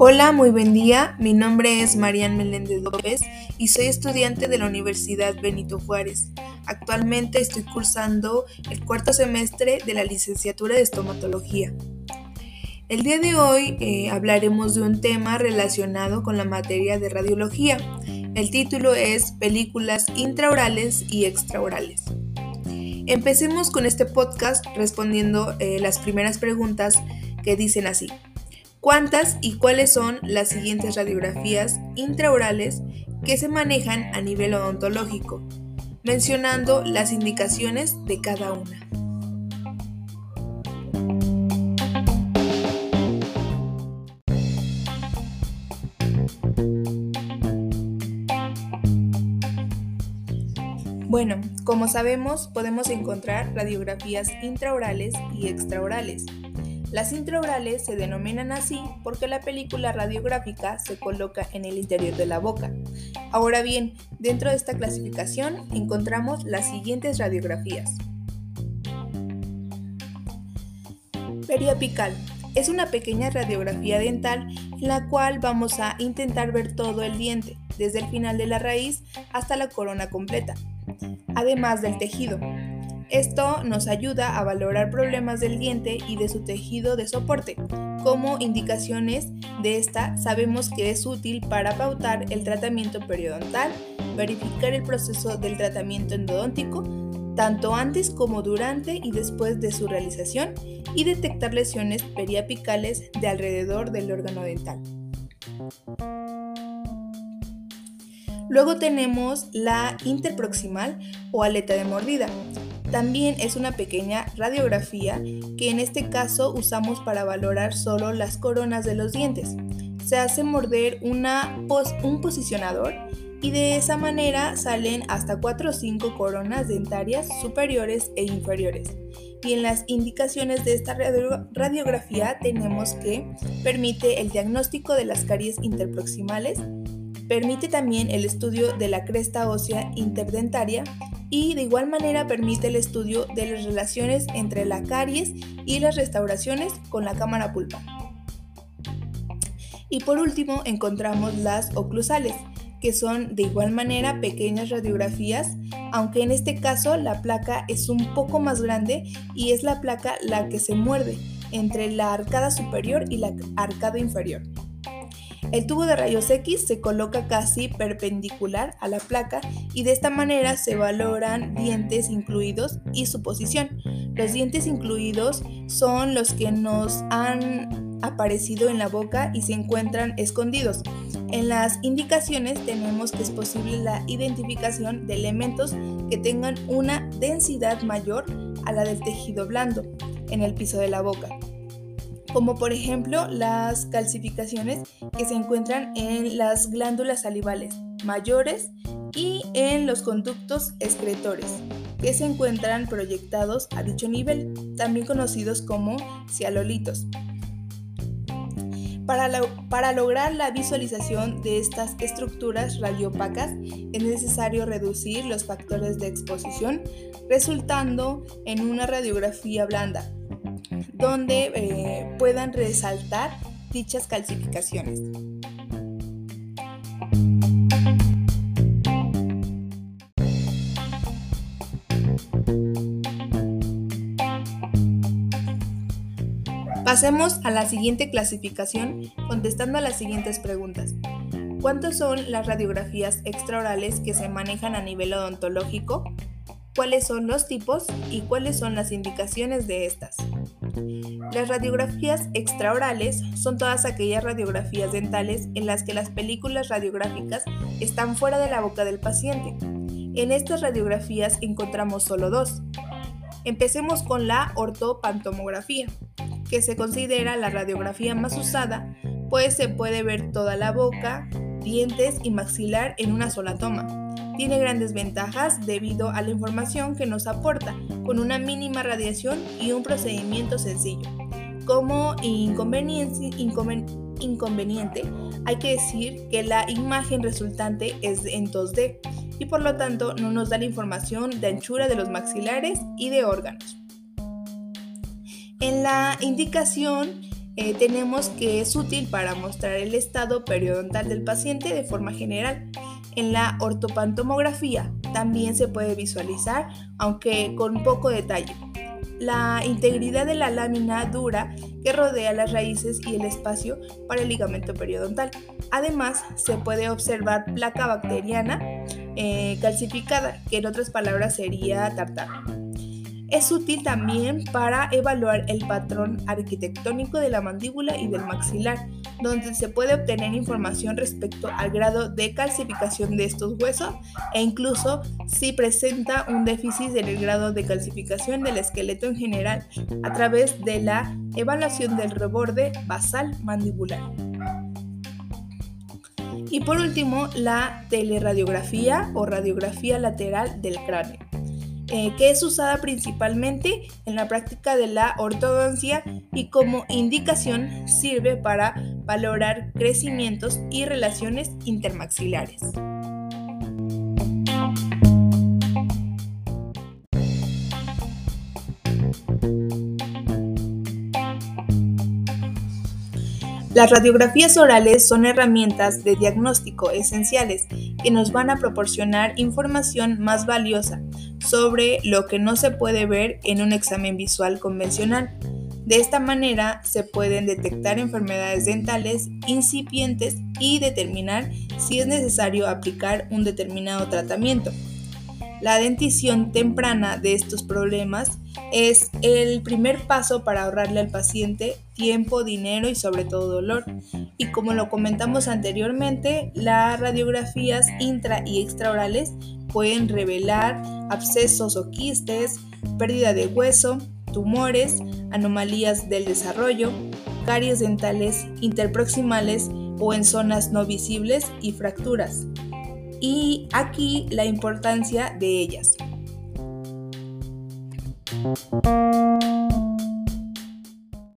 Hola, muy buen día. Mi nombre es Marian Meléndez López y soy estudiante de la Universidad Benito Juárez. Actualmente estoy cursando el cuarto semestre de la licenciatura de estomatología. El día de hoy eh, hablaremos de un tema relacionado con la materia de radiología. El título es Películas intraorales y extraorales. Empecemos con este podcast respondiendo eh, las primeras preguntas que dicen así. ¿Cuántas y cuáles son las siguientes radiografías intraorales que se manejan a nivel odontológico? Mencionando las indicaciones de cada una. Bueno, como sabemos, podemos encontrar radiografías intraorales y extraorales. Las intraorales se denominan así porque la película radiográfica se coloca en el interior de la boca. Ahora bien, dentro de esta clasificación encontramos las siguientes radiografías. Periapical. Es una pequeña radiografía dental en la cual vamos a intentar ver todo el diente, desde el final de la raíz hasta la corona completa, además del tejido. Esto nos ayuda a valorar problemas del diente y de su tejido de soporte. Como indicaciones de esta, sabemos que es útil para pautar el tratamiento periodontal, verificar el proceso del tratamiento endodóntico, tanto antes como durante y después de su realización, y detectar lesiones periapicales de alrededor del órgano dental. Luego tenemos la interproximal o aleta de mordida. También es una pequeña radiografía que en este caso usamos para valorar solo las coronas de los dientes. Se hace morder un posicionador y de esa manera salen hasta 4 o 5 coronas dentarias superiores e inferiores. Y en las indicaciones de esta radiografía tenemos que permite el diagnóstico de las caries interproximales, permite también el estudio de la cresta ósea interdentaria y de igual manera permite el estudio de las relaciones entre la caries y las restauraciones con la cámara pulpa. Y por último encontramos las oclusales, que son de igual manera pequeñas radiografías, aunque en este caso la placa es un poco más grande y es la placa la que se muerde entre la arcada superior y la arcada inferior. El tubo de rayos X se coloca casi perpendicular a la placa y de esta manera se valoran dientes incluidos y su posición. Los dientes incluidos son los que nos han aparecido en la boca y se encuentran escondidos. En las indicaciones tenemos que es posible la identificación de elementos que tengan una densidad mayor a la del tejido blando en el piso de la boca como por ejemplo las calcificaciones que se encuentran en las glándulas salivales mayores y en los conductos excretores, que se encuentran proyectados a dicho nivel, también conocidos como cialolitos. Para, para, lograr la visualización de estas estructuras radiopacas es necesario reducir los factores de exposición, resultando en una radiografía blanda, donde eh, puedan resaltar dichas calcificaciones. Pasemos a la siguiente clasificación contestando a las siguientes preguntas. ¿Cuántas son las radiografías extraorales que se manejan a nivel odontológico? ¿Cuáles son los tipos y cuáles son las indicaciones de estas? Las radiografías extraorales son todas aquellas radiografías dentales en las que las películas radiográficas están fuera de la boca del paciente. En estas radiografías encontramos solo dos. Empecemos con la ortopantomografía, que se considera la radiografía más usada, pues se puede ver toda la boca, y maxilar en una sola toma. Tiene grandes ventajas debido a la información que nos aporta, con una mínima radiación y un procedimiento sencillo. Como inconveniente, inconveniente, hay que decir que la imagen resultante es en 2D y por lo tanto no nos da la información de anchura de los maxilares y de órganos. En la indicación eh, tenemos que es útil para mostrar el estado periodontal del paciente de forma general. En la ortopantomografía también se puede visualizar, aunque con poco detalle, la integridad de la lámina dura que rodea las raíces y el espacio para el ligamento periodontal. Además, se puede observar placa bacteriana eh, calcificada, que en otras palabras sería tartar. Es útil también para evaluar el patrón arquitectónico de la mandíbula y del maxilar, donde se puede obtener información respecto al grado de calcificación de estos huesos e incluso si presenta un déficit en el grado de calcificación del esqueleto en general a través de la evaluación del reborde basal mandibular. Y por último, la teleradiografía o radiografía lateral del cráneo. Eh, que es usada principalmente en la práctica de la ortodoncia y como indicación sirve para valorar crecimientos y relaciones intermaxilares. Las radiografías orales son herramientas de diagnóstico esenciales que nos van a proporcionar información más valiosa sobre lo que no se puede ver en un examen visual convencional. De esta manera se pueden detectar enfermedades dentales incipientes y determinar si es necesario aplicar un determinado tratamiento. La dentición temprana de estos problemas es el primer paso para ahorrarle al paciente tiempo, dinero y sobre todo dolor. Y como lo comentamos anteriormente, las radiografías intra y extraorales pueden revelar abscesos o quistes, pérdida de hueso, tumores, anomalías del desarrollo, caries dentales interproximales o en zonas no visibles y fracturas. Y aquí la importancia de ellas.